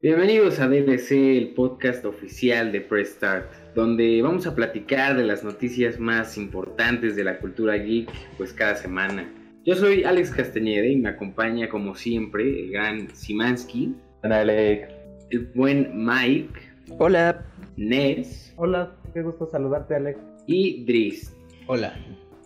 Bienvenidos a DDC, el podcast oficial de Press Start, donde vamos a platicar de las noticias más importantes de la cultura geek, pues cada semana. Yo soy Alex Castañeda y me acompaña como siempre el gran Simansky, Alex. el buen Mike, Hola. Nes Hola, qué gusto saludarte, Alex. y Dries. Hola.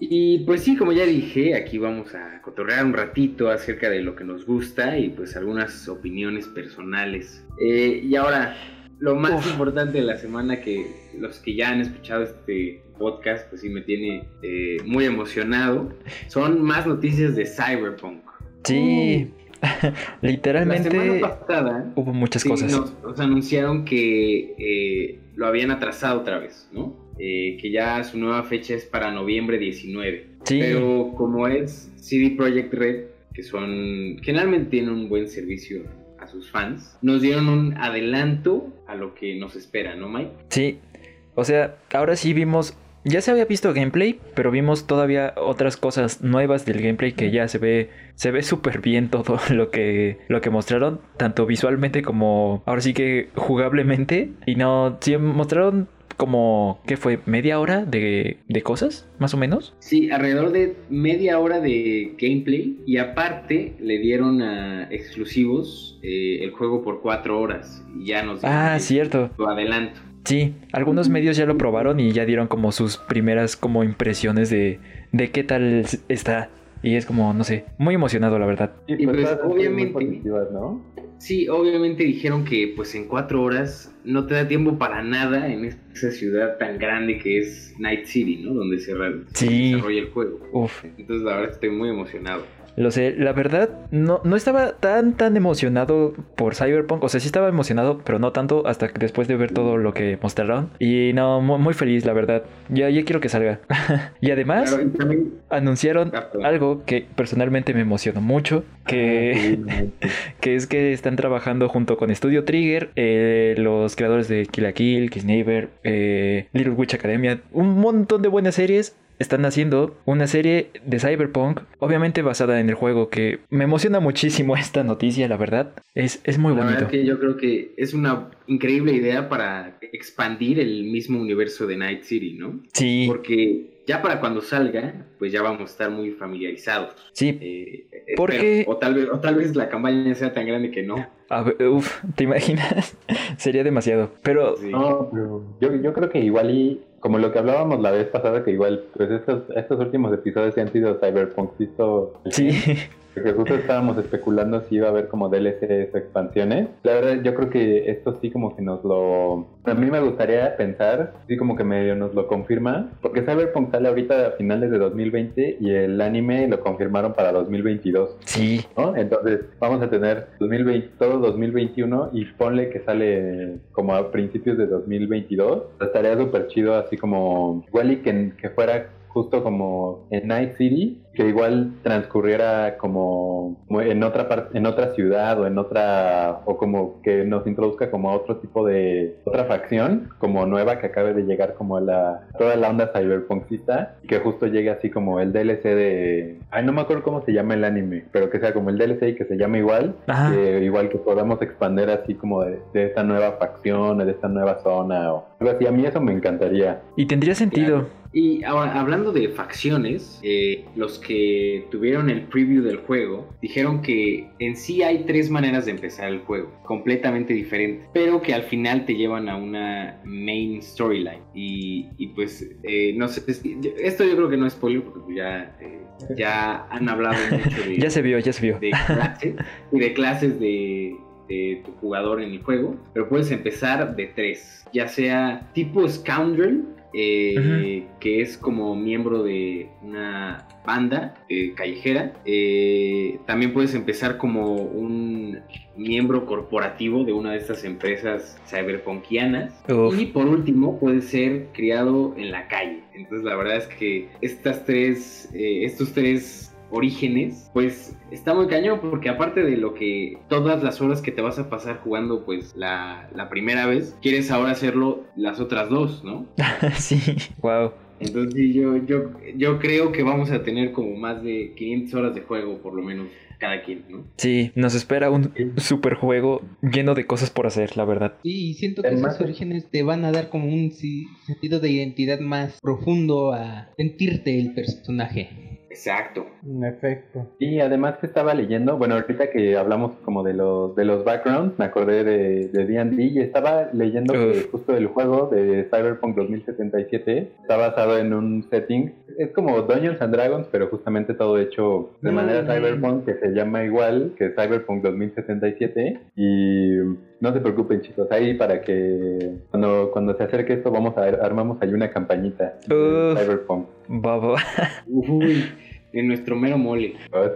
Y pues sí, como ya dije, aquí vamos a cotorrear un ratito acerca de lo que nos gusta y pues algunas opiniones personales. Eh, y ahora, lo más Uf. importante de la semana que los que ya han escuchado este podcast, pues sí me tiene eh, muy emocionado, son más noticias de Cyberpunk. Sí. La semana Literalmente pasada hubo muchas sí, cosas. nos, nos anunciaron que eh, lo habían atrasado otra vez, ¿no? Eh, que ya su nueva fecha es para noviembre 19. Sí. Pero como es CD Projekt Red, que son generalmente tienen un buen servicio a sus fans, nos dieron un adelanto a lo que nos espera, ¿no, Mike? Sí. O sea, ahora sí vimos. Ya se había visto gameplay, pero vimos todavía otras cosas nuevas del gameplay que ya se ve. Se ve súper bien todo lo que. lo que mostraron. Tanto visualmente como. Ahora sí que jugablemente. Y no. Sí mostraron como. ¿Qué fue? ¿Media hora de, de cosas? Más o menos. Sí, alrededor de media hora de gameplay y aparte le dieron a exclusivos eh, el juego por cuatro horas y ya nos Ah, cierto. su adelanto. Sí, algunos medios ya lo probaron y ya dieron como sus primeras como impresiones de, de qué tal está. Y es como, no sé, muy emocionado la verdad. Sí, Y pues, obviamente-. Sí, obviamente dijeron que pues en cuatro horas no te da tiempo para nada en esa ciudad tan grande que es Night City, ¿no? Donde se, se desarrolla el juego. Uf, Entonces la verdad estoy muy emocionado. Lo sé, la verdad no, no estaba tan tan emocionado por Cyberpunk. O sea, sí estaba emocionado, pero no tanto hasta que después de ver todo lo que mostraron. Y no, mu- muy, feliz, la verdad. Ya, ya quiero que salga. y además anunciaron Ah, algo que personalmente me emocionó mucho. Que... que es que están trabajando junto con Studio Trigger, eh, los creadores de Kill la Kill, Kiss Neighbor, eh, Little Witch Academia, un montón de buenas series. Están haciendo una serie de Cyberpunk, obviamente basada en el juego, que me emociona muchísimo esta noticia, la verdad. Es, es muy la bonito. verdad que yo creo que es una increíble idea para expandir el mismo universo de Night City, ¿no? Sí, Porque ya para cuando salga, pues ya vamos a estar muy familiarizados. sí. Eh, Porque- pero- o, tal vez, o tal vez la campaña sea tan grande que no. A ver, uf, ¿te imaginas? Sería demasiado. Pero Sí. No, pero yo, yo creo que igual y, como lo que hablábamos la vez pasada, que igual, pues estos, estos últimos episodios sí han sido Cyberpunk visto sí, Porque justo estábamos especulando si iba a haber como DLCs o expansiones. La verdad, yo creo que esto sí como que nos lo... A mí me gustaría pensar, sí como que medio nos lo confirma, porque Cyberpunk sale ahorita a finales de 2020 y el anime lo confirmaron para 2022, sí. ¿no? Entonces vamos a tener 2020, todo 2021 y ponle que sale como a principios de 2022. Estaría súper chido así como... Igual y que, que fuera justo como en Night City, que igual transcurriera como, en otra parte, en otra ciudad o en otra, o como que nos introduzca como a otro tipo de, otra facción, como nueva que acabe de llegar como a la, toda la onda cyberpunkista, y que justo llegue así como el DLC de, ay no me acuerdo cómo se llama el anime, pero que sea como el DLC y que se llame igual, que igual que podamos expandir así como de, de esta nueva facción, de esta nueva zona o algo así, a mí eso me encantaría. Y tendría sentido. Y ahora, hablando de facciones, eh, los que tuvieron el preview del juego dijeron que en sí hay tres maneras de empezar el juego, completamente diferentes, pero que al final te llevan a una main storyline. Y, y pues, eh, no sé, es- esto yo creo que no es spoiler porque pues ya, eh, ya han hablado mucho de, Ya se vio, ya se vio. de clases y de clases de, de tu jugador en el juego, pero puedes empezar de tres, ya sea tipo Scoundrel, eh, que es como miembro de una banda eh, callejera. Eh, también puedes empezar como un miembro corporativo de una de estas empresas cyberpunkianas. Uf. Y por último, puedes ser criado en la calle. Entonces la verdad es que estas tres, eh, estos tres orígenes, pues está muy cañón porque aparte de lo que todas las horas que te vas a pasar jugando pues la, la primera vez, quieres ahora hacerlo las otras dos, ¿no? sí, wow. Entonces yo, yo, yo creo que vamos a tener como más de 500 horas de juego, por lo menos cada quien, ¿no? Sí, nos espera un super juego lleno de cosas por hacer, la verdad. Sí, y siento que esos orígenes te van a dar como un sentido de identidad más profundo a sentirte el personaje. Exacto. En efecto. Y además que estaba leyendo, bueno, ahorita que hablamos como de los de los backgrounds, me acordé de D&D y estaba leyendo que justo el juego de Cyberpunk 2077 está basado en un setting, es como Dungeons and Dragons, pero justamente todo hecho de manera cyberpunk que se llama igual que Cyberpunk 2077 y no se preocupen chicos, ahí para que cuando, cuando se acerque esto vamos a armamos ahí una campañita de Cyberpunk. Baba. Uy, en nuestro mero mole. Ah,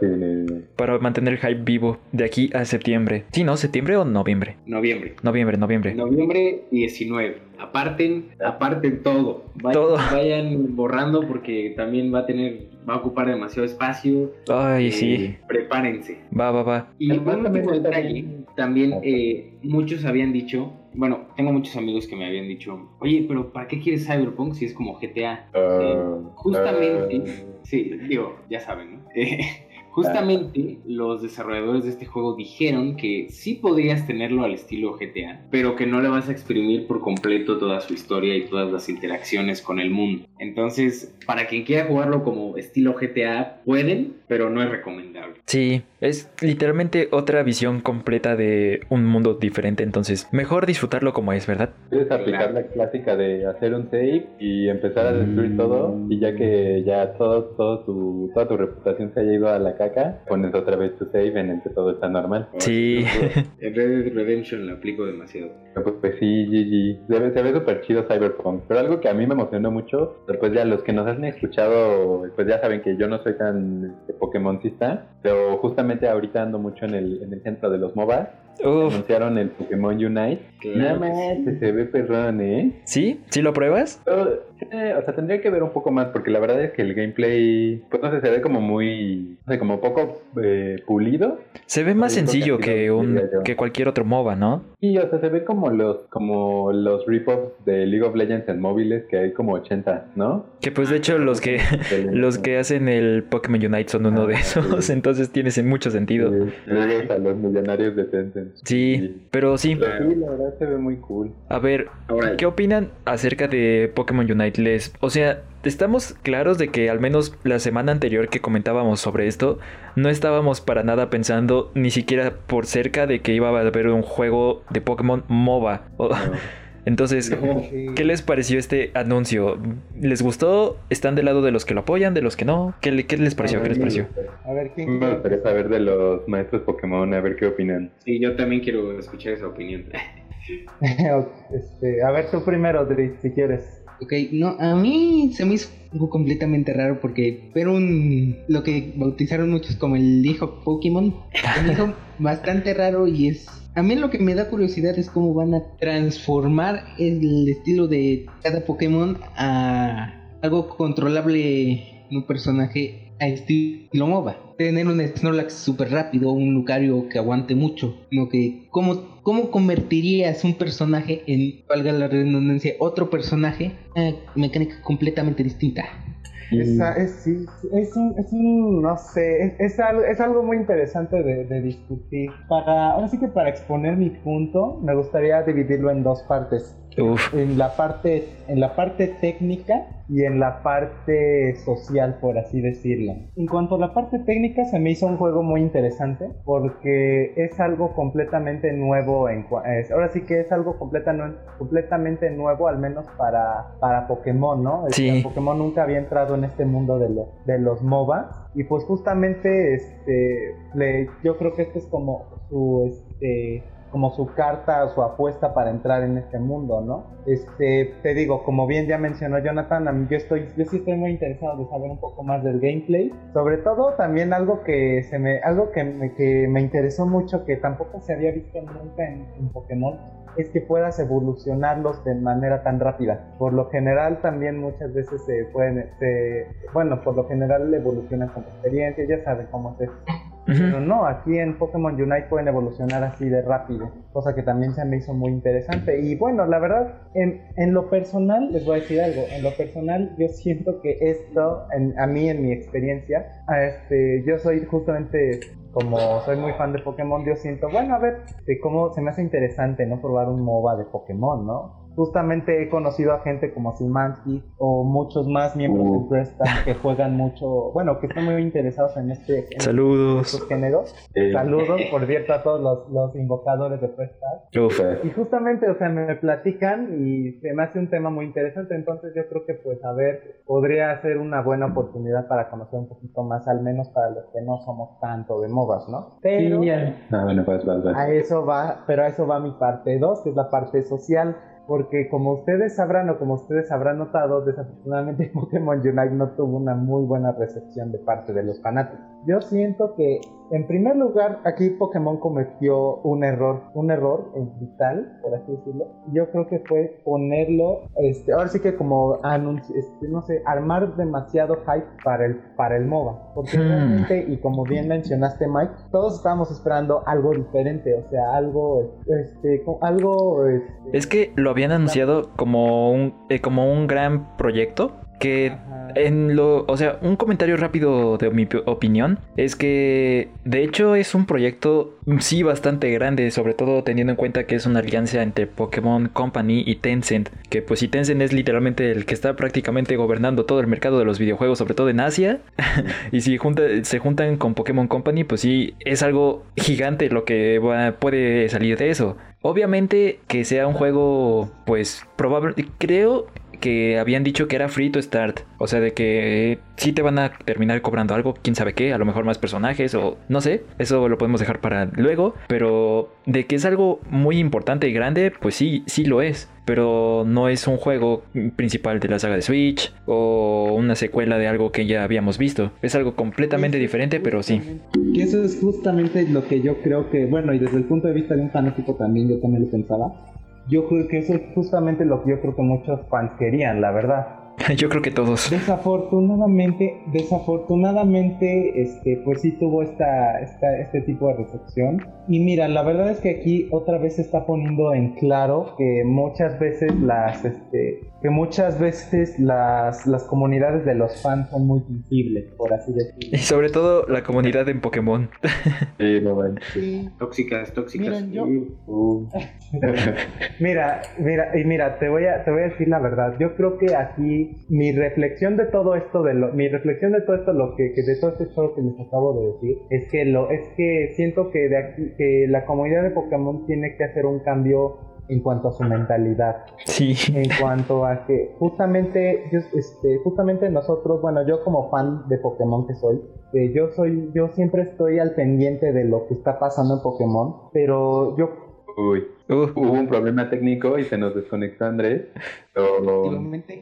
Para mantener el hype vivo de aquí a septiembre. Sí, ¿no? ¿Septiembre o noviembre? Noviembre. Noviembre, noviembre. Noviembre 19. Aparten, aparten todo. todo. Vayan borrando porque también va a tener, va a ocupar demasiado espacio. Ay, sí. Eh, prepárense. Va, va, va. Y un último detalle, también eh, muchos habían dicho bueno, tengo muchos amigos que me habían dicho, oye, pero ¿para qué quieres Cyberpunk si es como GTA? Ah, justamente, ah. sí, digo, ya saben, ¿no? Justamente los desarrolladores de este juego dijeron que sí podrías tenerlo al estilo GTA, pero que no le vas a exprimir por completo toda su historia y todas las interacciones con el mundo. Entonces, para quien quiera jugarlo como estilo GTA, pueden, pero no es recomendable. Sí, es literalmente otra visión completa de un mundo diferente, entonces mejor disfrutarlo como es, ¿verdad? Puedes aplicar la clásica de hacer un save y empezar a destruir todo y ya que ya todo, todo tu, toda tu reputación se haya ido a la casa pones otra vez tu save en el que todo está normal. Sí. En Red Dead Redemption lo aplico demasiado. Pues, pues sí, GG. Se ve, se ve súper chido Cyberpunk. Pero algo que a mí me emocionó mucho, después ya los que nos han escuchado, pues ya saben que yo no soy tan este, Pokémoncista, pero justamente ahorita ando mucho en el, en el centro de los MOBAs. Anunciaron el Pokémon Unite. Nada más se ve perrón, ¿eh? ¿Sí? ¿Sí lo pruebas? Eh, o sea, tendría que ver un poco más, porque la verdad es que el gameplay, pues no sé, se ve como muy, no sé, como poco eh, pulido. Se ve más sencillo que un que cualquier otro MOBA, ¿no? Sí, o sea, se ve como los como los rip-offs de League of Legends en móviles, que hay como 80, ¿no? Que pues de hecho los que los que hacen el Pokémon Unite son uno de ah, esos, entonces tiene mucho sentido. Sí, a los millonarios de Tencent. Sí, pero sí. Pero sí, la verdad se ve muy cool. A ver, ¿qué opinan acerca de Pokémon Unite? o sea, estamos claros de que al menos la semana anterior que comentábamos sobre esto, no estábamos para nada pensando ni siquiera por cerca de que iba a haber un juego de Pokémon MOBA. Entonces, ¿qué les pareció este anuncio? ¿Les gustó? ¿Están del lado de los que lo apoyan, de los que no? ¿Qué, les pareció? ¿Qué les pareció? A ver, ¿quién Me gustaría saber de los maestros Pokémon, a ver qué opinan. Sí, yo también quiero escuchar esa opinión. este, a ver tú primero, Dri, si quieres. Ok, no, a mí se me hizo algo completamente raro porque pero un lo que bautizaron muchos como el hijo Pokémon, un hijo bastante raro y es a mí lo que me da curiosidad es cómo van a transformar el estilo de cada Pokémon a algo controlable en un personaje a estilo MOBA. Tener un Snorlax súper rápido, un Lucario que aguante mucho, no que cómo, cómo convertirías un personaje en, valga la redundancia, otro personaje una mecánica completamente distinta. es, sí, es, un, es un, no sé, es, algo, es algo muy interesante de, de, discutir. Para, ahora sí que para exponer mi punto, me gustaría dividirlo en dos partes. En la parte, en la parte técnica y en la parte social, por así decirlo. En cuanto a la parte técnica, se me hizo un juego muy interesante porque es algo completamente nuevo. En, ahora sí que es algo completamente nuevo, al menos para, para Pokémon, ¿no? Sí. Pokémon nunca había entrado en este mundo de, los de los MOBA. Y pues justamente este, le, yo creo que este es como su... Este, como su carta su apuesta para entrar en este mundo, ¿no? Este, te digo, como bien ya mencionó Jonathan, yo estoy, yo sí estoy muy interesado de saber un poco más del gameplay. Sobre todo también algo que se me, algo que me, que me interesó mucho, que tampoco se había visto nunca en, Pokémon, es que puedas evolucionarlos de manera tan rápida. Por lo general también muchas veces se pueden, bueno, por lo general evolucionan con experiencia, ya saben cómo es Pero no, aquí en Pokémon Unite pueden evolucionar así de rápido, cosa que también se me hizo muy interesante. Y bueno, la verdad, en, en lo personal, les voy a decir algo, en lo personal yo siento que esto, en, a mí en mi experiencia, este, yo soy justamente como soy muy fan de Pokémon, yo siento, bueno, a ver, de cómo se me hace interesante, ¿no? Probar un MOBA de Pokémon, ¿no? Justamente he conocido a gente como Simansky o muchos más miembros de Presta que juegan mucho, bueno, que están muy interesados en este en Saludos. estos géneros. Saludos, por cierto, a todos los, los invocadores de Presta. Y justamente, o sea, me platican y se me hace un tema muy interesante, entonces yo creo que pues a ver, podría ser una buena oportunidad para conocer un poquito más, al menos para los que no somos tanto de MOBAs, ¿no? Pero Ah, bueno, pues, pues, pues. a eso va, pero a eso va mi parte 2, que es la parte social porque como ustedes sabrán o como ustedes habrán notado, desafortunadamente Pokémon Unite no tuvo una muy buena recepción de parte de los fanáticos. Yo siento que, en primer lugar, aquí Pokémon cometió un error, un error en vital, por así decirlo. Yo creo que fue ponerlo, este, ahora sí que como anunci este, no sé, armar demasiado hype para el, para el MOBA. Porque Hmm. realmente, y como bien mencionaste Mike, todos estábamos esperando algo diferente, o sea, algo, este, algo, este, Es que lo habían anunciado como un, eh, como un gran proyecto que Ajá. en lo, o sea, un comentario rápido de mi pi- opinión es que de hecho es un proyecto mm, sí bastante grande, sobre todo teniendo en cuenta que es una alianza entre Pokémon Company y Tencent, que pues si Tencent es literalmente el que está prácticamente gobernando todo el mercado de los videojuegos, sobre todo en Asia, y si junta- se juntan con Pokémon Company, pues sí es algo gigante lo que va- puede salir de eso. Obviamente que sea un juego, pues probable, creo que habían dicho que era free to start, o sea, de que sí te van a terminar cobrando algo, quién sabe qué, a lo mejor más personajes o no sé, eso lo podemos dejar para luego, pero de que es algo muy importante y grande, pues sí, sí lo es, pero no es un juego principal de la saga de Switch o una secuela de algo que ya habíamos visto, es algo completamente diferente, pero sí. Que eso es justamente lo que yo creo que, bueno, y desde el punto de vista de un fanático también, yo también lo pensaba. Yo creo que eso es justamente lo que yo creo que muchos fans querían, la verdad. Yo creo que todos. Desafortunadamente, desafortunadamente, este, pues sí tuvo esta, esta, este tipo de recepción. Y mira, la verdad es que aquí otra vez se está poniendo en claro que muchas veces las, este, que muchas veces las, las comunidades de los fans son muy sensibles, por así decirlo. Y sobre todo la comunidad en Pokémon. Sí, no, bueno. Sí. Tóxicas, tóxicas. Miren, yo- Uh, Mira, mira, y mira, te voy a, te voy a decir la verdad. Yo creo que aquí mi reflexión de todo esto, de lo, mi reflexión de todo esto, lo que, que de todo este show que les acabo de decir, es que lo, es que siento que de aquí, que la comunidad de Pokémon tiene que hacer un cambio en cuanto a su mentalidad. Sí. en cuanto a que justamente yo, este, justamente nosotros bueno yo como fan de Pokémon que soy eh, yo soy yo siempre estoy al pendiente de lo que está pasando en Pokémon pero yo uy. Uh, Hubo un problema técnico y se nos desconectó Andrés.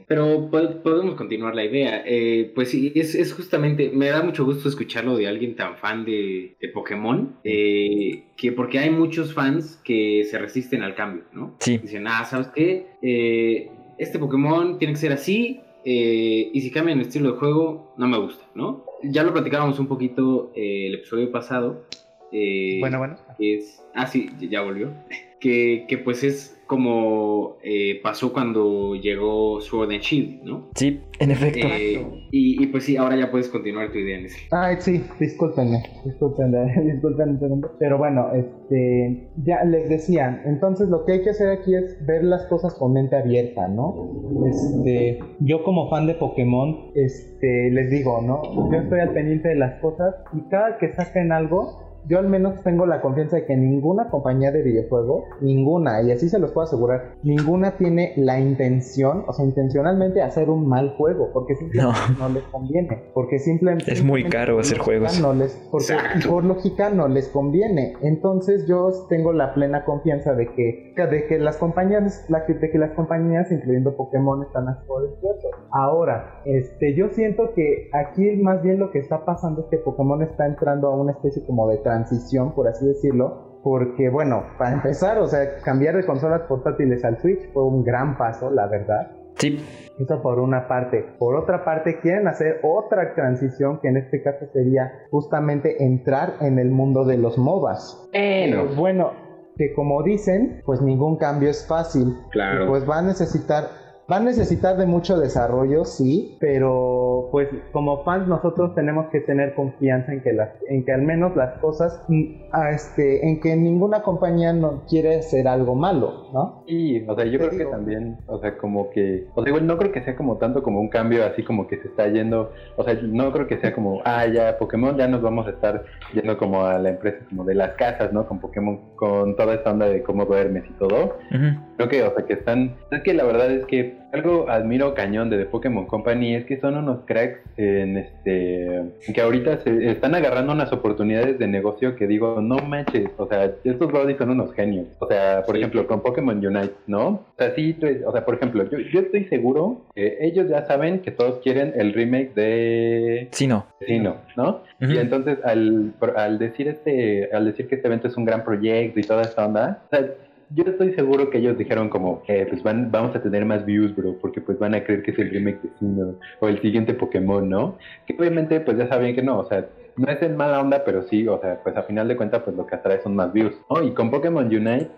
Pero... Podemos continuar la idea. Eh, pues sí, es, es justamente, me da mucho gusto escucharlo de alguien tan fan de, de Pokémon, eh, que porque hay muchos fans que se resisten al cambio, ¿no? sí. Dicen, ah, ¿sabes qué? Eh, este Pokémon tiene que ser así, eh, y si cambian el estilo de juego, no me gusta, ¿no? Ya lo platicábamos un poquito eh, el episodio pasado. Eh, bueno bueno que es, ah sí, ya volvió, que, que pues es como eh, pasó cuando llegó Sword and Shield, ¿no? Sí, en efecto. Eh, y, y pues sí, ahora ya puedes continuar tu idea en ese. Ay, sí, discúlpenme, discúlpenme, discúlpenme. Pero bueno, este, ya les decía, entonces lo que hay que hacer aquí es ver las cosas con mente abierta, ¿no? Este, yo como fan de Pokémon, este, les digo, ¿no? Yo estoy al pendiente de las cosas y cada que saquen algo, yo al menos tengo la confianza de que ninguna compañía de videojuego, ninguna, y así se los puedo asegurar, ninguna tiene la intención, o sea, intencionalmente hacer un mal juego, porque simplemente no, les conviene, porque simplemente... Es muy caro hacer juegos. No les, porque, y por lógica no les conviene. Entonces yo tengo la plena confianza de que, de que las compañías, la- de que las compañías, incluyendo Pokémon, están a esfuerzo. Ahora, este, yo siento que aquí más bien lo que está pasando es que Pokémon está entrando a una especie como de transición, por así decirlo, porque bueno, para empezar, o sea, cambiar de consolas portátiles al Switch fue un gran paso, la verdad. Sí. Eso por una parte. Por otra parte, quieren hacer otra transición que en este caso sería justamente entrar en el mundo de los MOBAs. Bueno. Pues bueno, que como dicen, pues ningún cambio es fácil. Claro. Y pues va a necesitar Va a necesitar de mucho desarrollo, sí, pero pues como fans nosotros tenemos que tener confianza en que las, en que al menos las cosas, mm, este, en que ninguna compañía no quiere hacer algo malo, ¿no? Sí, o sea, yo Te creo que también, o sea, como que, o sea, igual no creo que sea como tanto como un cambio así como que se está yendo, o sea, no creo que sea como, ah, ya, Pokémon ya nos vamos a estar yendo como a la empresa como de las casas, ¿no? Con Pokémon, con toda esta onda de cómo duermes y todo. Ujú. Creo que, o sea, que están, es que la verdad es que algo admiro cañón de The Pokémon Company es que son unos cracks en este, que ahorita se están agarrando unas oportunidades de negocio que digo, no manches, o sea, estos brodis son unos genios. O sea, por Sí. ejemplo, con Pokémon Unite, ¿no? O sea, sí, o sea, por ejemplo, yo, yo estoy seguro que ellos ya saben que todos quieren el remake de Sí, no. Sino, ¿no? Ujú. Y entonces al, al decir este, al decir que este evento es un gran proyecto y toda esta onda, o sea, yo estoy seguro que ellos dijeron como, eh, pues van, vamos a tener más views, bro, porque pues van a creer que es el remake de Sino o el siguiente Pokémon, ¿no? Que obviamente pues ya saben que no, o sea, no es en mala onda, pero sí, o sea, pues a final de cuentas pues lo que atrae son más views, ¿no? Y con Pokémon Unite,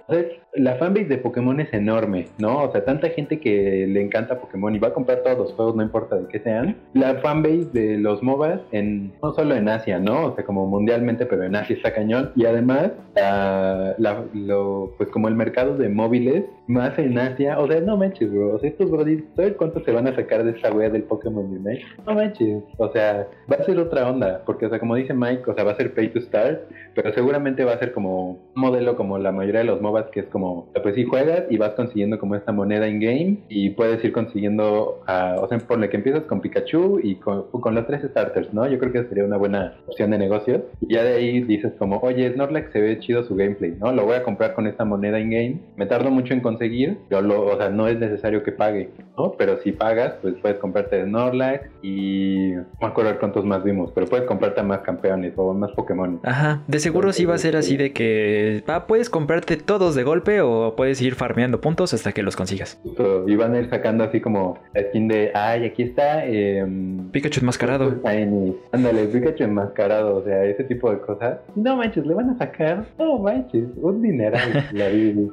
la fanbase de Pokémon es enorme, ¿no? O sea, tanta gente que le encanta Pokémon y va a comprar todos los juegos, no importa de qué sean. La fanbase de los MOBAs, en, no solo en Asia, ¿no? O sea, como mundialmente, pero en Asia está cañón. Y además, la, lo, pues como el mercado de móviles, más en Asia, o sea, no manches, bro. O sea, estos brodis, ¿sabes cuánto se van a sacar de esta wea del Pokémon Unite? No manches. O sea, va a ser otra onda, porque, o sea, como dice Mike, o sea, va a ser pay to start, pero seguramente va a ser como un modelo como la mayoría de los MOBAs, que es como, pues sí juegas y vas consiguiendo como esta moneda in game y puedes ir consiguiendo, ah, o sea, ponle que empiezas con Pikachu y con, con los tres starters, ¿no? Yo creo que sería una buena opción de negocio. Y ya de ahí dices como, oye, Snorlax se ve chido su gameplay, ¿no? Lo voy a comprar con esta moneda in game. Me tardo mucho en conseguir, pero lo, o sea, no es necesario que pague, ¿no? Pero si pagas, pues puedes comprarte Snorlax y no me acuerdo cuántos más vimos, pero puedes comprarte más campeones o más Pokémon. Ajá, de seguro sí va a ser así de que ah, puedes comprarte todos de golpe o puedes ir farmeando puntos hasta que los consigas. Y van a ir sacando así como la skin de, ay, aquí está. em, Pikachu enmascarado. Ándale, Pikachu enmascarado, o sea, ese tipo de cosas. No manches, le van a sacar, no manches, un dineral. la.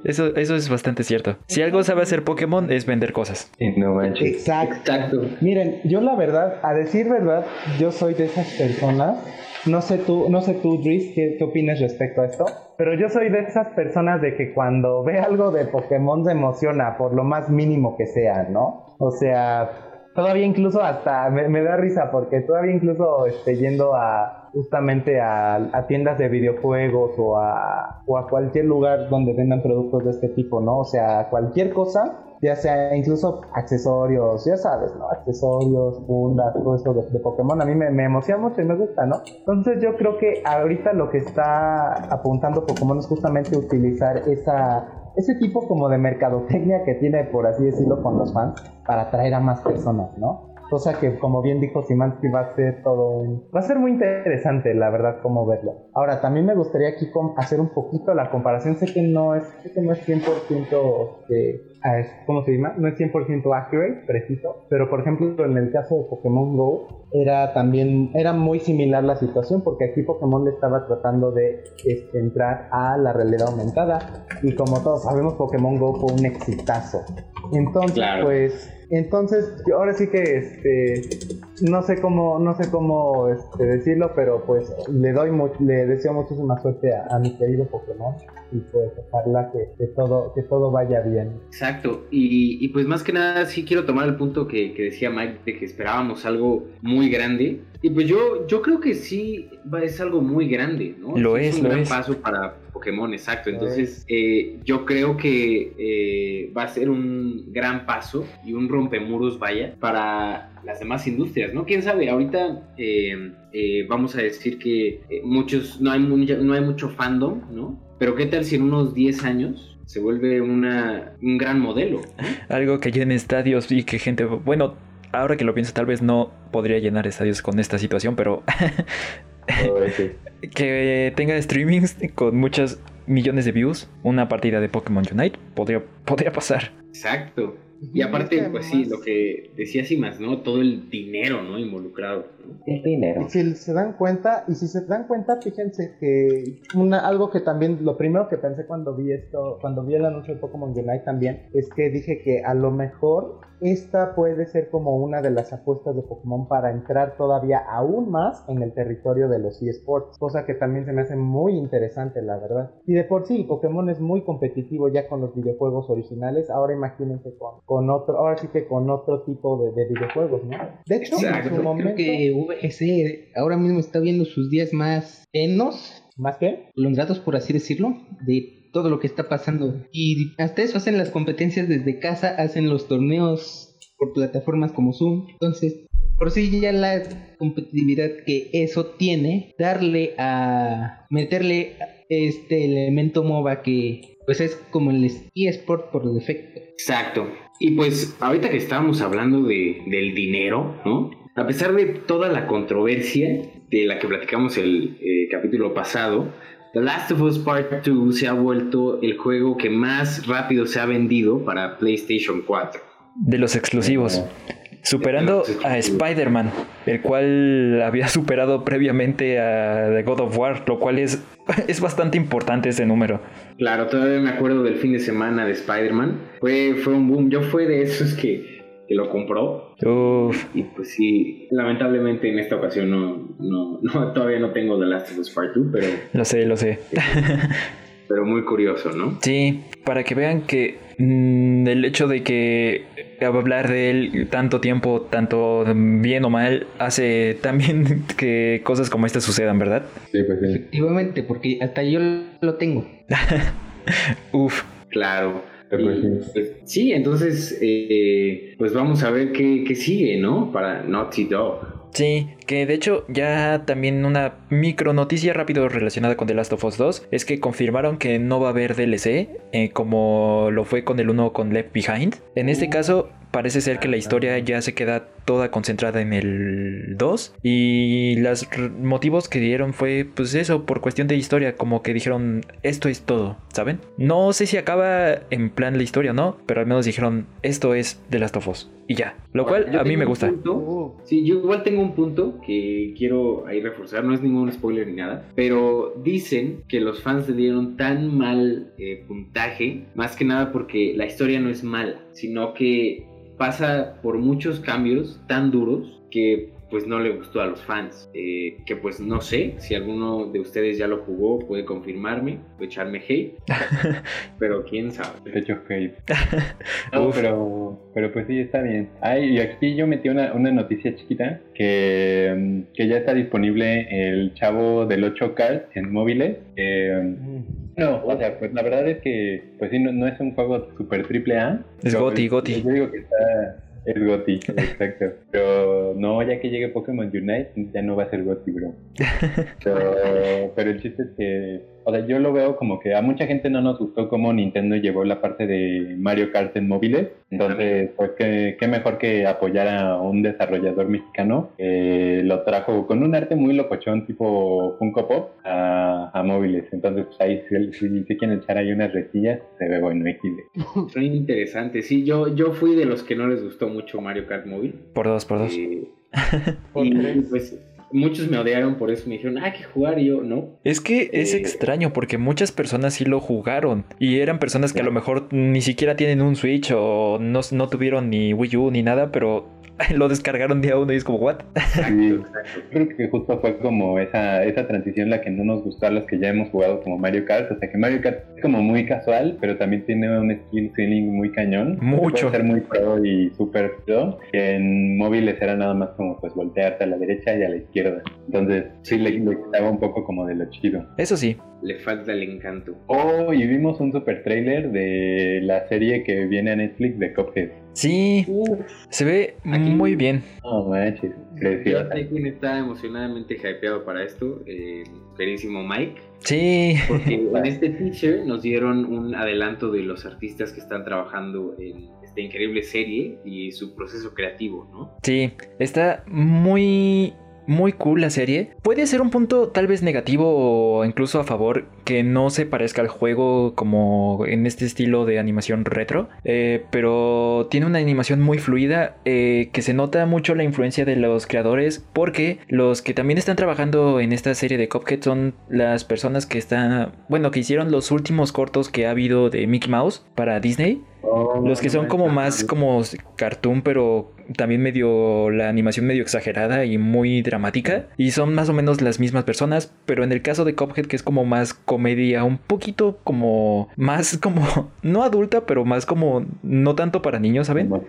Eso, eso es bastante cierto. Si algo sabe hacer Pokémon es vender cosas. Sí, no manches. Exacto. Exacto. Miren, yo la verdad, a decir verdad, yo soy de esas personas. No sé tú, no sé tú, Dries, ¿qué, qué opinas respecto a esto? Pero yo soy de esas personas de que cuando ve algo de Pokémon se emociona, por lo más mínimo que sea, ¿no? O sea, todavía incluso hasta me, me da risa porque todavía incluso este, yendo a justamente a, a tiendas de videojuegos o a, o a cualquier lugar donde vendan productos de este tipo, ¿no? O sea, cualquier cosa ya sea incluso accesorios, ya sabes, ¿no? Accesorios, fundas, todo eso de, Pokémon, a mí me, me emociona mucho y me gusta, ¿no? Entonces yo creo que ahorita lo que está apuntando Pokémon es justamente utilizar esa, ese tipo como de mercadotecnia que tiene, por así decirlo, con los fans para atraer a más personas, ¿no? Cosa que, como bien dijo Simansky, va a ser todo Va a ser muy interesante, la verdad, cómo verlo. Ahora, también me gustaría aquí hacer un poquito la comparación. Sé que no es, sé que no es 100%, este, ah, ¿cómo se llama? No es 100% accurate, preciso. Pero, por ejemplo, en el caso de Pokémon GO, era también, era muy similar la situación, porque aquí Pokémon le estaba tratando de este, entrar a la realidad aumentada. Y como todos sabemos, Pokémon GO fue un exitazo. Entonces, Claro. pues, entonces, ahora sí que, este, no sé cómo, no sé cómo este, decirlo, pero pues le doy, le deseo muchísima suerte a, a mi querido Pokémon y pues ojalá que, que todo, que todo vaya bien. Exacto, y, y pues más que nada sí quiero tomar el punto que, que decía Mike de que esperábamos algo muy grande. Y pues yo, yo creo que sí va, es algo muy grande, ¿no? Lo Sí es, un lo gran es. paso para Pokémon, exacto. Entonces eh, yo creo que eh, va a ser un gran paso y un rompemuros, vaya, para las demás industrias, ¿no? Quién sabe, ahorita eh, eh, vamos a decir que eh, muchos, no hay, no hay mucho fandom, ¿no? Pero qué tal si en unos 10 años se vuelve una, un gran modelo. Algo que llene estadios y que gente, bueno, ahora que lo pienso, tal vez no podría llenar estadios con esta situación, pero que tenga streamings con muchos millones de views, una partida de Pokémon Unite, podría, podría pasar. Exacto. Y aparte, pues sí, lo que decía Simas, ¿no? Todo el dinero, ¿no? Involucrado. ¿no? El dinero. Y si se dan cuenta, y si se dan cuenta, fíjense que una, algo que también, lo primero que pensé cuando vi esto, cuando vi el anuncio de Pokémon Unite también, es que dije que a lo mejor esta puede ser como una de las apuestas de Pokémon para entrar todavía aún más en el territorio de los eSports, cosa que también se me hace muy interesante, la verdad. Y de por sí, Pokémon es muy competitivo ya con los videojuegos originales, ahora imagínense con, con otro, ahora sí que con otro tipo de, de videojuegos, ¿no? De hecho, Exacto. en su momento... Creo que VGC ahora mismo está viendo sus días más enos, ¿Más que? prolongados por así decirlo, de todo lo que está pasando. Y hasta eso hacen las competencias desde casa, hacen los torneos por plataformas como Zoom. Entonces, por sí ya la competitividad que eso tiene, darle a meterle este elemento MOBA que pues es como el eSport por defecto. Exacto. Y pues ahorita que estábamos hablando de, del dinero, ¿no? A pesar de toda la controversia de la que platicamos el eh, capítulo pasado, The Last of Us Part 2 se ha vuelto el juego que más rápido se ha vendido para PlayStation 4. De los exclusivos. Superando a Spider-Man, el cual había superado previamente a The God of War, lo cual es, es bastante importante ese número. Claro, todavía me acuerdo del fin de semana de Spider-Man. Fue, fue un boom. Yo fui de esos que, que lo compró. Uf, Y pues sí, lamentablemente en esta ocasión no, no, no, todavía no tengo The Last of Us Part 2, pero, lo sé, lo sé. pero muy curioso, ¿no? Sí, para que vean que mm, el hecho de que hablar de él tanto tiempo, tanto bien o mal, hace también que cosas como estas sucedan, ¿verdad? Sí, pues sí. Efectivamente, porque hasta yo lo tengo. Uf, Claro. Y, sí. sí, entonces, eh, pues vamos a ver qué, qué sigue, ¿no? Para Naughty Dog. Sí, que de hecho ya también una micro noticia rápido relacionada con The Last of Us 2 es que confirmaron que no va a haber DLC eh, como lo fue con el 1 con Left Behind. En este caso parece ser que la historia ya se queda toda concentrada en el 2 y los motivos que dieron fue pues eso por cuestión de historia como que dijeron esto es todo, ¿saben? No sé si acaba en plan la historia o no, pero al menos dijeron esto es The Last of Us y ya, lo cual a mí me gusta. punto- sí, yo igual tengo un punto que quiero ahí reforzar, no es ningún spoiler ni nada, pero dicen que los fans le dieron tan mal eh, puntaje, más que nada porque la historia no es mala, sino que pasa por muchos cambios tan duros que pues no le gustó a los fans. Eh, que pues no sé si alguno de ustedes ya lo jugó, puede confirmarme o echarme hate, pero quién sabe. De hecho, hate. No, pero, pero pues sí, está bien. Ay, y aquí yo metí una, una noticia chiquita que, mm, que ya está disponible el Chavo del 8 Card en móviles. Eh, no, o sea, pues la verdad es que, pues sí, no, no es un juego super triple A. Es Goti, Goti. Yo digo que está... Es Goti, exacto. Pero no, ya que llegue Pokémon Unite, ya no va a ser Goti, bro. Pero, pero el chiste es que, o sea, yo lo veo como que a mucha gente no nos gustó cómo Nintendo llevó la parte de Mario Kart en móviles. Entonces, pues qué, qué mejor que apoyar a un desarrollador mexicano. que lo trajo con un arte muy locochón tipo Funko Pop a, a móviles. Entonces, pues ahí si, si, si quieren echar ahí unas resillas, se ve bueno, XD. Son interesantes. Sí, yo, yo fui de los que no les gustó mucho Mario Kart Móvil. Por dos, por dos. Eh, Por y tres. pues muchos me odiaron por eso. Me dijeron, ah, que jugar. Y yo, no. Es que es Eh, extraño porque muchas personas sí lo jugaron y eran personas que a lo mejor ni siquiera tienen un Switch o no, no tuvieron ni Wii U ni nada, pero lo descargaron día uno y es como, ¿what? Sí. exacto. Creo que justo fue como esa, esa transición la que no nos gustó a los que ya hemos jugado como Mario Kart. O sea que Mario Kart es como muy casual, pero también tiene un skill ceiling muy cañón. Mucho. Puede ser muy pro y súper pro. Que en móviles era nada más como pues voltearte a la derecha y a la izquierda. Entonces sí le, le quitaba un poco como de lo chido. Eso sí, Le falta el encanto. Oh, y vimos un super trailer de la serie que viene a Netflix de Cuphead. Sí, se ve Aquí- muy bien. Oh, manches, sé quién está emocionadamente hypeado para esto. Eh, queridísimo Mike. Sí, Porque en este teaser nos dieron un adelanto de los artistas que están trabajando en esta increíble serie y su proceso creativo, ¿no? sí, está muy muy cool la serie. Puede ser un punto tal vez negativo o incluso a favor que no se parezca al juego como en este estilo de animación retro, eh, pero tiene una animación muy fluida eh, que se nota mucho la influencia de los creadores porque los que también están trabajando en esta serie de Cuphead son las personas que están, bueno, que hicieron los últimos cortos que ha habido de Mickey Mouse para Disney. Oh, Los que son como más como cartoon, pero también medio la animación medio exagerada y muy dramática. Y son más o menos las mismas personas, pero en el caso de Cuphead, que es como más comedia, un poquito como más como no adulta, pero más como no tanto para niños, ¿saben? Como.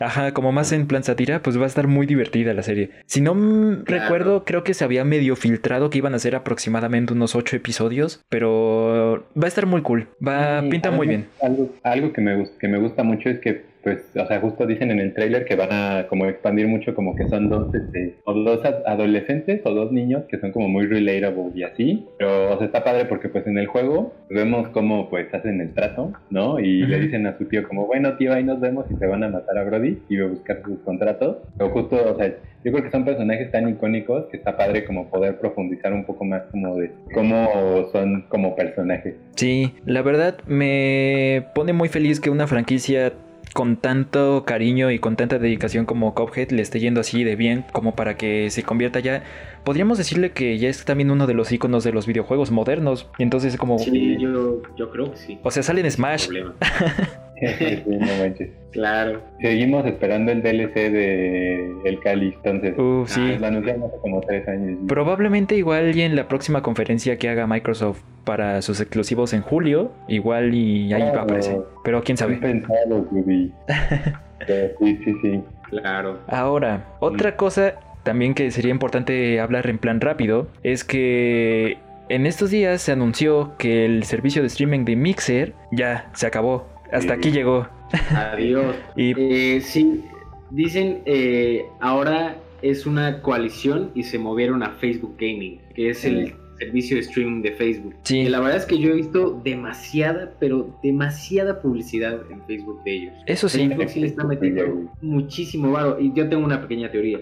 Ajá, como más en plan sátira, pues va a estar muy divertida la serie. Si no mm, Claro. recuerdo, creo que se había medio filtrado que iban a ser aproximadamente unos 8 episodios, pero va a estar muy cool. Va, Sí, Ah, pinta muy bien. Algo, algo que, me, que me gusta mucho es que, pues, o sea, justo dicen en el tráiler que van a como expandir mucho como que son dos, este, o dos ad- adolescentes o dos niños que son como muy relatable y así. Pero, o sea, está padre porque, pues, en el juego vemos cómo, pues, hacen el trato, ¿no? Y le Ujú. dicen a su tío como, bueno, tío, ahí nos vemos y se van a matar a Brody y va a buscar sus contratos. Pero justo, o sea, yo creo que son personajes tan icónicos que está padre como poder profundizar un poco más como de cómo son como personajes. Sí, la verdad me pone muy feliz que una franquicia con tanto cariño y con tanta dedicación como Cuphead le esté yendo así de bien como para que se convierta ya podríamos decirle que ya es también uno de los iconos de los videojuegos modernos entonces como Sí, yo, yo creo que sí. o sea sale en Smash Problema. Sí, no manches. Claro. Seguimos esperando el DLC de El Cali, entonces. Uh, sí. Lo anunciamos hace como tres años. Probablemente igual y en la próxima conferencia que haga Microsoft para sus exclusivos en julio, igual y ahí va a Claro. aparecer. Pero quién sabe. Pensado, sí, sí, sí. Claro. Ahora, otra cosa también que sería importante hablar en plan rápido es que en estos días se anunció que el servicio de streaming de Mixer ya se acabó. Hasta aquí llegó. Adiós. Y Eh, sí, dicen eh, ahora es una coalición y se movieron a Facebook Gaming, que es el servicio de streaming de Facebook. Sí. Y la verdad es que yo he visto demasiada, pero demasiada publicidad en Facebook de ellos. eso sí, Facebook sí le está metiendo muchísimo varo. Y yo tengo una pequeña teoría.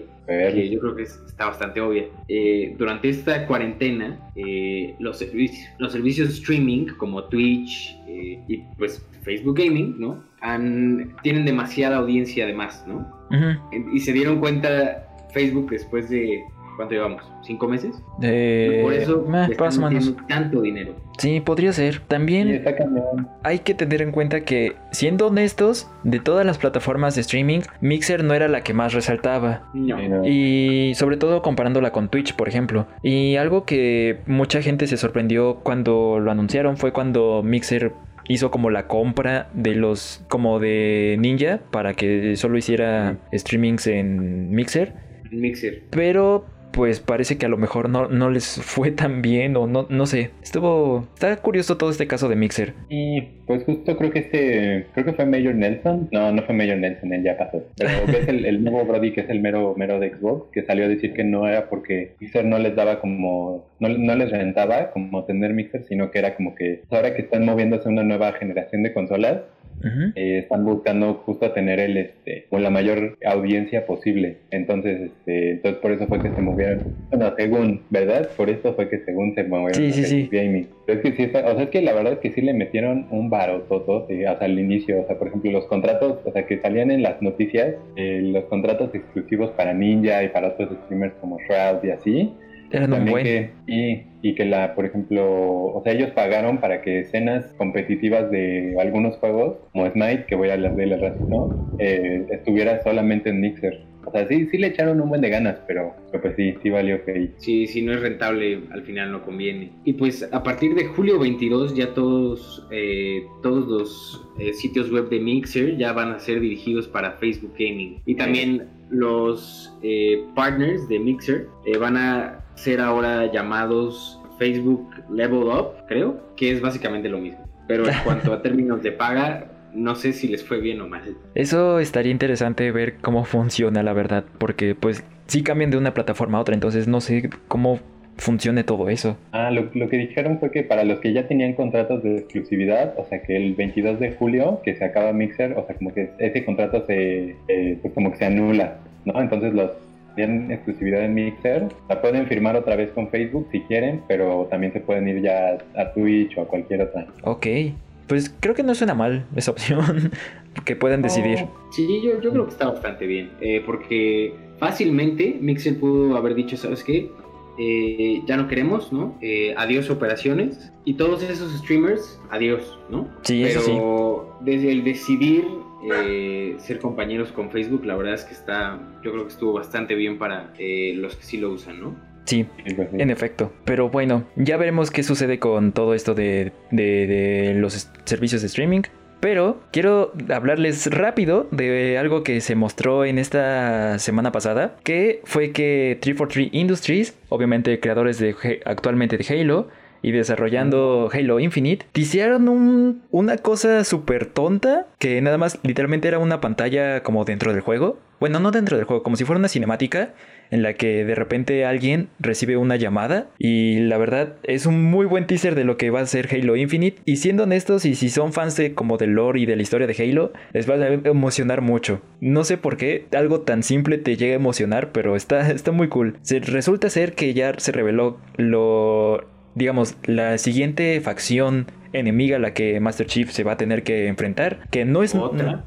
Que yo creo que es- está bastante obvia. Eh, durante esta cuarentena, eh, los, servicios, los servicios streaming como Twitch eh, y pues Facebook Gaming, ¿no? Han, tienen demasiada audiencia además, ¿no? Y se dieron cuenta Facebook después de, ¿cuánto llevamos? ¿Cinco meses? Eh, Por eso más están tanto dinero. Sí, podría ser. También hay que tener en cuenta que, siendo honestos, de todas las plataformas de streaming, Mixer no era la que más resaltaba. No. Y sobre todo comparándola con Twitch, por ejemplo. Y algo que mucha gente se sorprendió cuando lo anunciaron fue cuando Mixer hizo como la compra de los como de Ninja para que solo hiciera streamings en Mixer, Mixer. pero pues parece que a lo mejor no, no les fue tan bien o no, no sé. Estuvo... Está curioso todo este caso de Mixer. Y pues justo creo que este, creo que fue Mayor Nelson. No, no fue Mayor Nelson, él ya pasó. Pero ves el, el nuevo Brody que es el mero, mero de Xbox, que salió a decir que no era porque Mixer no les daba como, no, no les rentaba como tener Mixer, sino que era como que pues, ahora que están moviéndose a una nueva generación de consolas, Eh, están buscando justo tener el este con la mayor audiencia posible. Entonces este entonces por eso fue que se movieron. Bueno según verdad por eso fue que según se movieron Sí, sí, gaming. Pero es que sí está- o sea es que la verdad es que sí le metieron un barototo o sea al inicio. O sea por ejemplo los contratos o sea que salían en las noticias eh, los contratos exclusivos para Ninja y para otros streamers como Shroud y así Eran un también buen... que, y, y que la, por ejemplo, o sea, ellos pagaron para que escenas competitivas de algunos juegos, como Smite, que voy a hablar de al rato, ¿no? Eh, estuviera solamente en Mixer. O sea, sí, sí le echaron un buen de ganas, pero, pero pues sí, sí valió que Si, si no es rentable, al final no conviene. Y pues a partir de julio 22 ya todos, eh, todos los eh, sitios web de Mixer ya van a ser dirigidos para Facebook Gaming. Y también los eh, partners de Mixer eh, van a ser ahora llamados Facebook Level Up, creo, que es básicamente lo mismo. Pero en cuanto a términos de paga, no sé si les fue bien o mal. Eso estaría interesante ver cómo funciona, la verdad, porque pues sí cambian de una plataforma a otra, entonces no sé cómo funcione todo eso. Ah, lo, lo que dijeron fue que para los que ya tenían contratos de exclusividad, o sea que el 22 de julio que se acaba Mixer, o sea como que ese contrato se, eh, pues como que se anula, ¿no? Entonces los tienen exclusividad en Mixer. La pueden firmar otra vez con Facebook si quieren, pero también se pueden ir ya a Twitch o a cualquier otra. Ok. Pues creo que no suena mal esa opción que pueden decidir. Sí, yo, yo creo que está bastante bien. eh, porque fácilmente Mixer pudo haber dicho, ¿sabes qué? Eh, ya no queremos, ¿no? Eh, adiós operaciones. Y todos esos streamers, adiós, ¿no? Sí, Pero eso sí. desde el decidir eh, ser compañeros con Facebook, la verdad es que está, yo creo que estuvo bastante bien para eh, los que sí lo usan, ¿no? Sí, en efecto. Pero bueno, ya veremos qué sucede con todo esto de, de- de los servicios de streaming. Pero quiero hablarles rápido de algo que se mostró en esta semana pasada, que fue que 343 Industries, obviamente creadores de actualmente de Halo y desarrollando Halo Infinite, hicieron un- una cosa súper tonta que nada más literalmente era una pantalla como dentro del juego. Bueno, no dentro del juego, como si fuera una cinemática en la que de repente alguien recibe una llamada y la verdad es un muy buen teaser de lo que va a ser Halo Infinite. Y siendo honestos y si son fans de como del lore y de la historia de Halo les va a emocionar mucho. No sé por qué algo tan simple te llega a emocionar pero está, está muy cool. Se, resulta ser que ya se reveló lo digamos la siguiente facción enemiga a la que Master Chief se va a tener que enfrentar, que no es,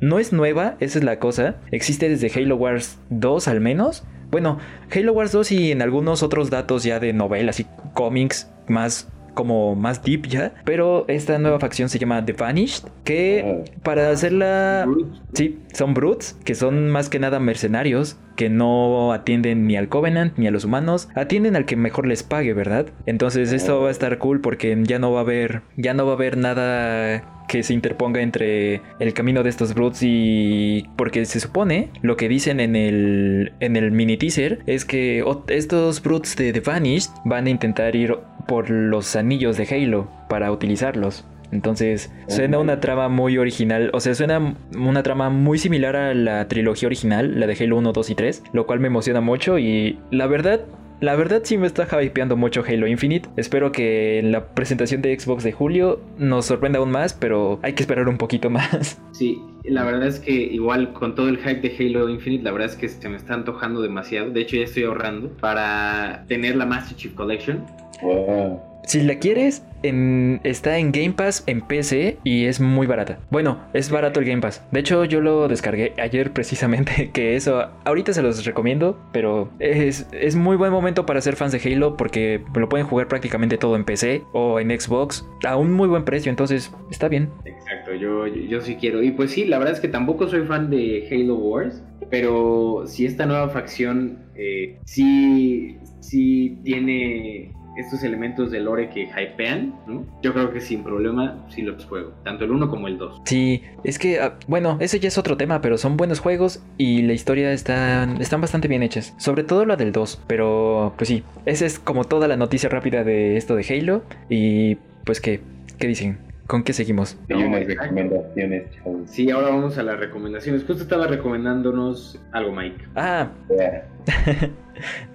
no es nueva, esa es la cosa, existe desde Halo Wars 2 al menos. Bueno, Halo Wars 2 y en algunos otros datos ya de novelas y cómics más como más deep ya, pero esta nueva facción se llama The Vanished, que para hacerla Sí, son brutes, que son más que nada mercenarios, que no atienden ni al Covenant ni a los humanos, atienden al que mejor les pague, ¿verdad? Entonces esto va a estar cool porque ya no va a haber, ya no va a haber nada que se interponga entre el camino de estos brutes y porque se supone lo que dicen en el en el mini teaser es que estos brutes de The Vanished van a intentar ir por los anillos de Halo para utilizarlos. Entonces, suena una trama muy original, o sea, suena una trama muy similar a la trilogía original, la de Halo 1, 2 y 3, lo cual me emociona mucho y la verdad, la verdad sí me está hypeando mucho Halo Infinite. Espero que en la presentación de Xbox de julio nos sorprenda aún más, pero hay que esperar un poquito más. Sí, la verdad es que igual con todo el hype de Halo Infinite, la verdad es que se me está antojando demasiado. De hecho, ya estoy ahorrando para tener la Master Chief Collection. Wow. Si la quieres, está en Game Pass en PC y es muy barata. Bueno, es barato el Game Pass. De hecho, yo lo descargué ayer precisamente, que eso ahorita se los recomiendo, pero es, es muy buen momento para ser fans de Halo porque lo pueden jugar prácticamente todo en PC o en Xbox a un muy buen precio, entonces está bien. Exacto, yo, yo, yo sí quiero. Y pues sí, la verdad es que tampoco soy fan de Halo Wars, pero si esta nueva facción eh, sí, sí tiene estos elementos de lore que hypean, ¿no? Yo creo que sin problema sí los juego, tanto el 1 como el 2. Sí, es que, ah, bueno, ese ya es otro tema, pero son buenos juegos y la historia está, están bastante bien hechas. Sobre todo la del 2, pero pues sí, esa es como toda la noticia rápida de esto de Halo. Y pues, ¿qué? ¿Qué dicen? ¿Con qué seguimos? Hay No, unas exacto. recomendaciones, chavos. Sí, ahora vamos a las recomendaciones. Justo estaba recomendándonos algo, Mike. Ah, Yeah.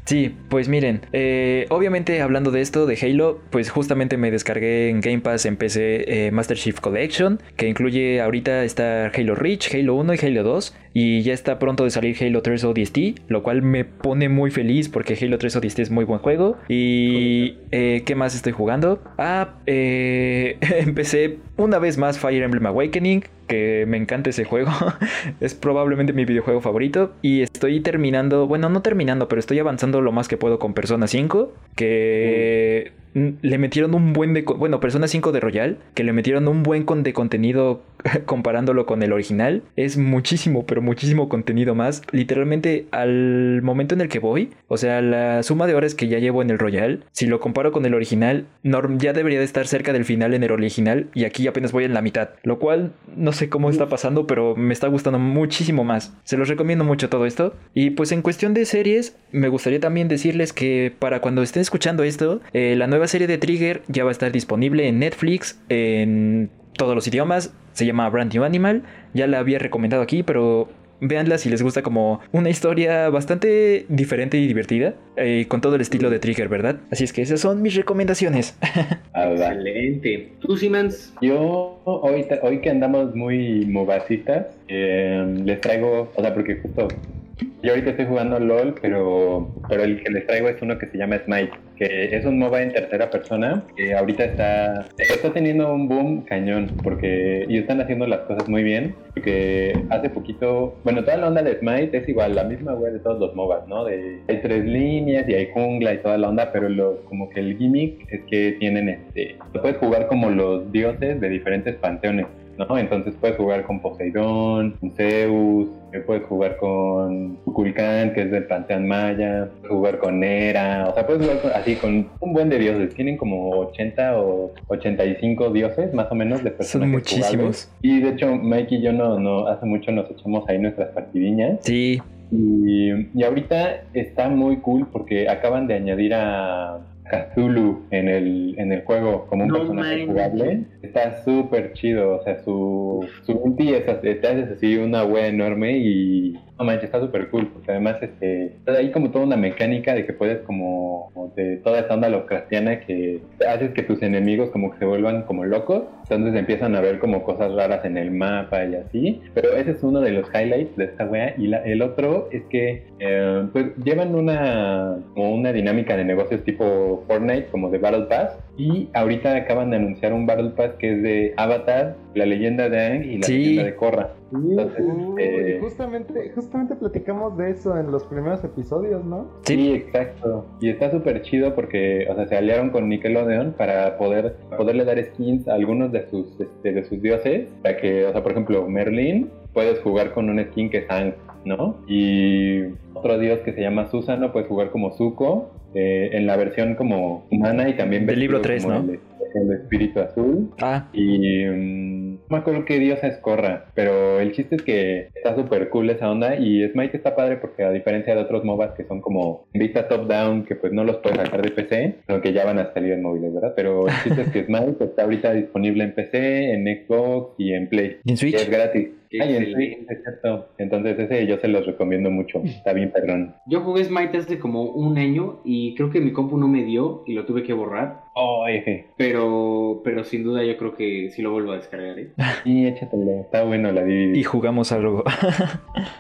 Sí, pues miren, eh, obviamente hablando de esto, de Halo, pues justamente me descargué en Game Pass en PC eh, Master Chief Collection, que incluye ahorita está Halo Reach, Halo 1 y Halo 2, y ya está pronto de salir Halo 3 ODST, lo cual me pone muy feliz porque Halo 3 ODST es muy buen juego. Y eh, ¿qué más estoy jugando? Ah, eh, empecé una vez más Fire Emblem Awakening, que me encanta ese juego. es probablemente mi videojuego favorito. Y estoy terminando, bueno, no terminando, pero estoy avanzando lo más que puedo con Persona 5. Que le metieron un buen de... Bueno, Persona 5 de Royal. Que le metieron un buen con de contenido comparándolo con el original. Es muchísimo, pero muchísimo contenido más. Literalmente al momento en el que voy. O sea, la suma de horas que ya llevo en el Royal. Si lo comparo con el original, ya debería de estar cerca del final en el original. Y aquí apenas voy en la mitad. Lo cual no sé cómo está pasando, pero me está gustando muchísimo más. Se los recomiendo mucho todo esto. Y pues en cuestión de series, me gustaría también decirles que para cuando estén escuchando esto, eh, la nueva serie de Trigger ya va a estar disponible en Netflix, en todos los idiomas. Se llama Brand New Animal. Ya la había recomendado aquí, pero véanla si les gusta como una historia bastante diferente y divertida, eh, con todo el estilo de Trigger, ¿verdad? Así es que esas son mis recomendaciones. Ah. Excelente. ¿Tú, Siemens? Yo, hoy, hoy que andamos muy movacistas, eh, les traigo, o sea, porque justo Yo ahorita estoy jugando LOL, pero, pero el que les traigo es uno que se llama Smite, que es un MOBA en tercera persona, que ahorita está, está teniendo un boom cañón, porque y están haciendo las cosas muy bien, porque hace poquito, bueno, toda la onda de Smite es igual, la misma web de todos los MOBAs, ¿no? De, hay tres líneas y hay jungla y toda la onda, pero lo, como que el gimmick es que tienen este, puedes jugar como los dioses de diferentes panteones. ¿No? Entonces puedes jugar con Poseidón, con Zeus, eh, puedes jugar con Kukulcán, que es del Panteón Maya, puedes jugar con Hera, o sea, puedes jugar así con un buen de dioses. Tienen como 80 o 85 dioses, más o menos, de personas. Son muchísimos. Y de hecho, Mike y yo no, no, hace mucho nos echamos ahí nuestras partidiñas. Sí. Y, y ahorita está muy cool porque acaban de añadir a Cthulhu en el, en el juego como un personaje jugable. Está súper chido, o sea, su, su ulti es, es así una wea enorme y no manches, está súper cool, porque además este, hay como toda una mecánica de que puedes como, de toda esta onda locrastiana que haces que tus enemigos como que se vuelvan como locos, entonces empiezan a ver como cosas raras en el mapa y así, pero ese es uno de los highlights de esta wea. Y la, el otro es que eh, pues llevan una, como una dinámica de negocios tipo Fortnite, como de Battle Pass, y ahorita acaban de anunciar un Battle Pass que es de Avatar, la leyenda de Aang y la leyenda de Korra. Entonces, eh, justamente, justamente platicamos de eso en los primeros episodios, ¿no? Sí, exacto. Y está súper chido porque, o sea, se aliaron con Nickelodeon para poder poderle dar skins a algunos de sus este, de sus dioses, para que, o sea, por ejemplo, Merlin puedes jugar con un skin que es Aang, ¿no? Y otro dios que se llama Susano puedes jugar como Zuko eh, en la versión como humana y también del libro 3, ¿no? El, espíritu azul. Ah. Y um, no me acuerdo qué diosa es Corra, pero el chiste es que está súper cool esa onda y Smite está padre porque a diferencia de otros MOBAs que son como vista top-down, que pues no los puedes sacar de PC, sino que ya van a salir en móviles, ¿verdad? Pero el chiste es que Smite está ahorita disponible en PC, en Xbox y en Play. ¿Y en Switch? Es gratis. Switch, exacto. Entonces ese yo se los recomiendo mucho. Está bien perdón. Yo jugué Smite hace como un año y creo que mi compu no me dio y lo tuve que borrar. Oh, eje. Pero, pero sin duda yo creo que sí lo vuelvo a descargar, ¿eh? Sí, échatelo. Está bueno la DVD. Y jugamos algo.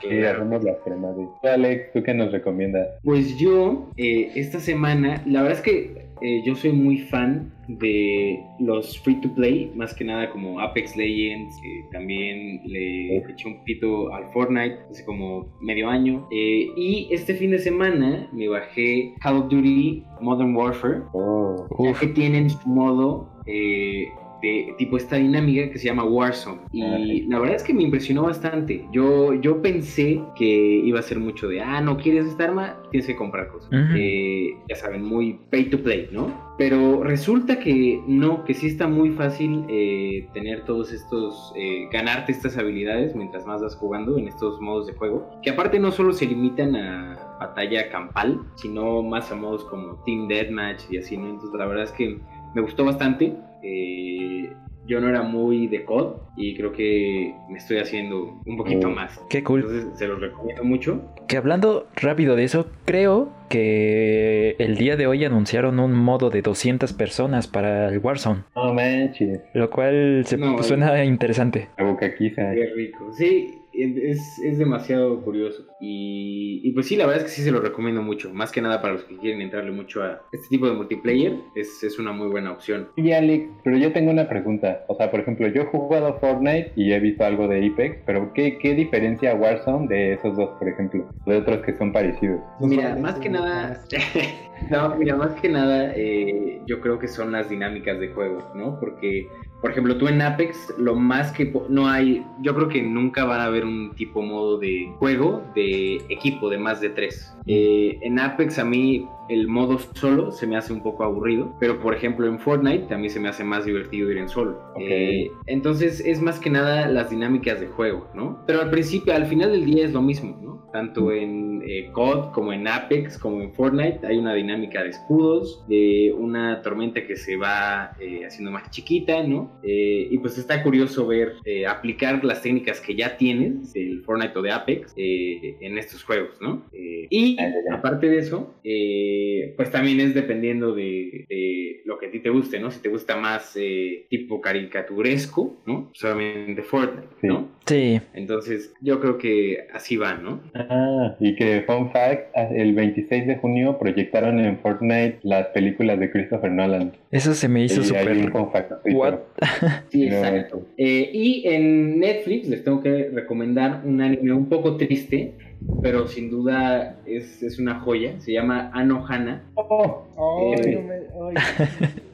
Sí, hacemos las cremas. Alex, ¿tú qué nos recomiendas? Pues yo, eh, esta semana, la verdad es que eh, yo soy muy fan de los free to play, más que nada como Apex Legends, también le eché un pito al Fortnite hace como medio año. Eh, y este fin de semana me bajé Call of Duty Modern Warfare, Oh, ya que tienen su modo eh, de tipo esta dinámica que se llama Warzone. Y Ah, la verdad es que me impresionó bastante. Yo, yo pensé que iba a ser mucho de, ah, no quieres esta arma, tienes que comprar cosas. Eh, ya saben, muy pay to play, ¿no? Pero resulta que no, que sí está muy fácil eh, tener todos estos, eh, ganarte estas habilidades mientras más vas jugando en estos modos de juego. Que aparte no solo se limitan a batalla campal, sino más a modos como Team Deathmatch y así, ¿no? Entonces la verdad es que me gustó bastante. Eh, yo no era muy de COD y creo que me estoy haciendo un poquito Oh. más. Qué cool. Entonces se los recomiendo mucho. Que hablando rápido de eso, creo que el día de hoy anunciaron un modo de 200 personas para el Warzone, no manches. lo cual se No, suena interesante. La boca quizá. Qué rico. Sí, es, es demasiado curioso. Y, y pues sí, la verdad es que sí se lo recomiendo mucho. Más que nada para los que quieren entrarle mucho a este tipo de multiplayer, es, es una muy buena opción. Y Alex, pero yo tengo una pregunta. O sea, por ejemplo, yo he jugado Fortnite y he visto algo de Apex, pero ¿qué, qué diferencia Warzone de esos dos, por ejemplo? De otros que son parecidos. Mira, más que nada, no, mira, más que nada, eh, yo creo que son las dinámicas de juego, ¿no? Porque, por ejemplo, tú en Apex, lo más que no hay, yo creo que nunca van a haber un tipo modo de juego de equipo de más de tres. Eh, en Apex a mí el modo solo se me hace un poco aburrido, pero por ejemplo en Fortnite a mí se me hace más divertido ir en solo. Ok. Eh, entonces es más que nada las dinámicas de juego, ¿no? Pero al principio, al final del día es lo mismo, ¿no? Tanto en eh, COD como en Apex como en Fortnite hay una dinámica de escudos, de una tormenta que se va eh, haciendo más chiquita, ¿no? Eh, y pues está curioso ver eh, aplicar las técnicas que ya tienes del Fortnite o de Apex eh, en estos juegos, ¿no? Y aparte de eso, eh, pues también es dependiendo de, de lo que a ti te guste, ¿no? Si te gusta más eh, tipo caricaturesco, ¿no? Solamente Fortnite, Sí. ¿no? Sí. Entonces, yo creo que así va, ¿no? Ah, y que, fun fact, el 26 de junio proyectaron en Fortnite las películas de Christopher Nolan. Eso se me hizo súper... fun fact. What? Sí, exacto. Eh, y en Netflix les tengo que recomendar un anime un poco triste, pero sin duda es, es una joya. Se llama Anohana. Oh, Eh, no me-.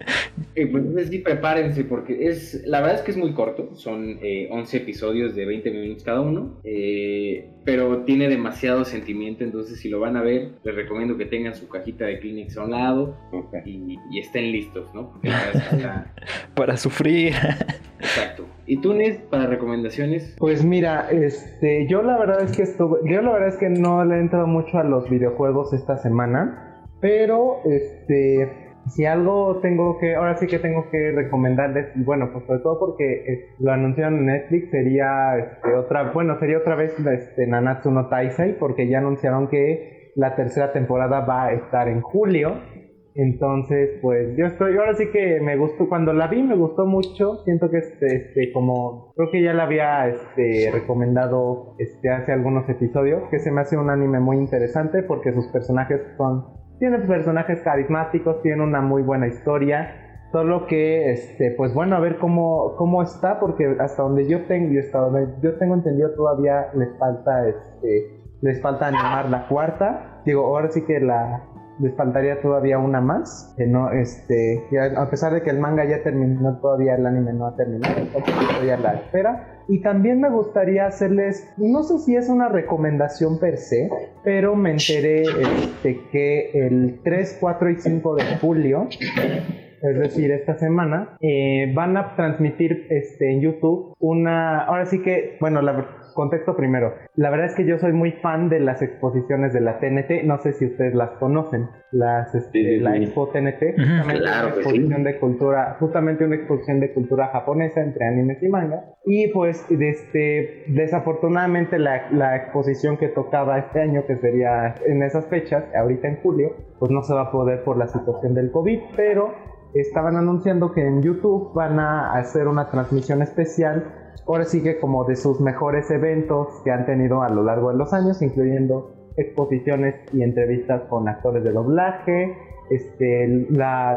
Eh, pues entonces sí, prepárense porque es, la verdad es que es muy corto, son eh, 11 episodios de 20 minutos cada uno, eh, pero tiene demasiado sentimiento, entonces si lo van a ver, les recomiendo que tengan su cajita de Kleenex a un lado y, y estén listos, ¿no? Porque la verdad es que está- Para sufrir. Exacto. ¿Y tú, Nes, para recomendaciones? Pues mira, este, yo la verdad es que estuve, yo la verdad es que no le he entrado mucho a los videojuegos esta semana, pero este, si algo tengo que, ahora sí que tengo que recomendarles, bueno, pues sobre todo porque eh, lo anunciaron en Netflix, sería este, otra, bueno, sería otra vez este, Nanatsu no Taisei, porque ya anunciaron que la tercera temporada va a estar en julio. Entonces, pues yo estoy, ahora sí que me gustó, cuando la vi me gustó mucho, siento que este, este, como, creo que ya la había, este, recomendado, este, hace algunos episodios, que se me hace un anime muy interesante porque sus personajes son, tienen personajes carismáticos, tienen una muy buena historia, solo que, este, pues bueno, a ver cómo, cómo está, porque hasta donde yo tengo, hasta donde yo tengo entendido todavía les falta, este, les falta animar la cuarta, digo, ahora sí que la, les faltaría todavía una más que no este a pesar de que el manga ya terminó todavía el anime no ha terminado entonces estoy a la espera. Y también me gustaría hacerles no sé si es una recomendación per se pero me enteré este, que el 3 4 y 5 de julio es decir, esta semana, eh, van a transmitir este, en YouTube una... Ahora sí que, bueno, la, contexto primero. La verdad es que yo soy muy fan de las exposiciones de la TNT. No sé si ustedes las conocen. Las, este, Sí, sí, la sí. Expo TNT. Justamente Claro una exposición de cultura, justamente una exposición de cultura japonesa entre animes y manga. Y pues, este, desafortunadamente la, la exposición que tocaba este año, que sería en esas fechas, ahorita en julio, pues no se va a poder por la situación del COVID, pero estaban anunciando que en YouTube van a hacer una transmisión especial, ahora sigue como de sus mejores eventos que han tenido a lo largo de los años, incluyendo exposiciones y entrevistas con actores de doblaje, este,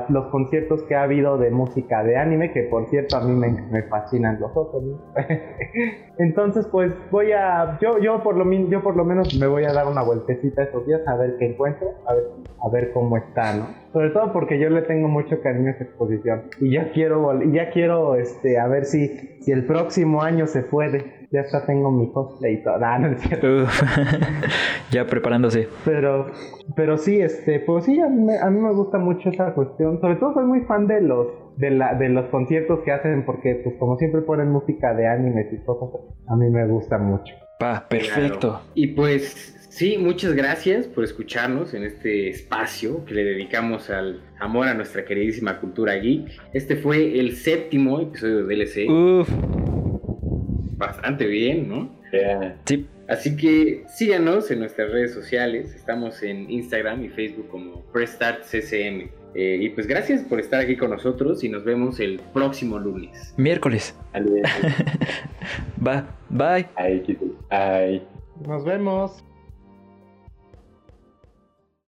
los conciertos que ha habido de música de anime, que por cierto a mí me, fascinan los otros. Entonces pues voy a, yo, yo, por lo, yo por lo menos me voy a dar una vueltecita estos días a ver qué encuentro, a ver, a ver cómo está, ¿no? Sobre todo porque yo le tengo mucho cariño a esa exposición y ya quiero, ya quiero, este, a ver si, si el próximo año se puede. Ya hasta tengo mi cosplay y todo. Ah, no es cierto. Ya preparándose. Pero, pero sí, este, pues sí, a mí, me, a mí me gusta mucho esa cuestión. Sobre todo soy muy fan de los, de la, de los conciertos que hacen porque, pues, como siempre ponen música de animes y cosas, a mí me gusta mucho. Pa, perfecto. Claro. Y pues sí, muchas gracias por escucharnos en este espacio que le dedicamos al amor a nuestra queridísima cultura geek. Este fue el séptimo episodio de DLC. Uf. Bastante bien, ¿no? Yeah. Sí. Así que síganos en nuestras redes sociales. Estamos en Instagram y Facebook como PressStartCCM. Eh, y pues gracias por estar aquí con nosotros y nos vemos el próximo lunes. Miércoles. Bye. Ay, qué- ay. Nos vemos.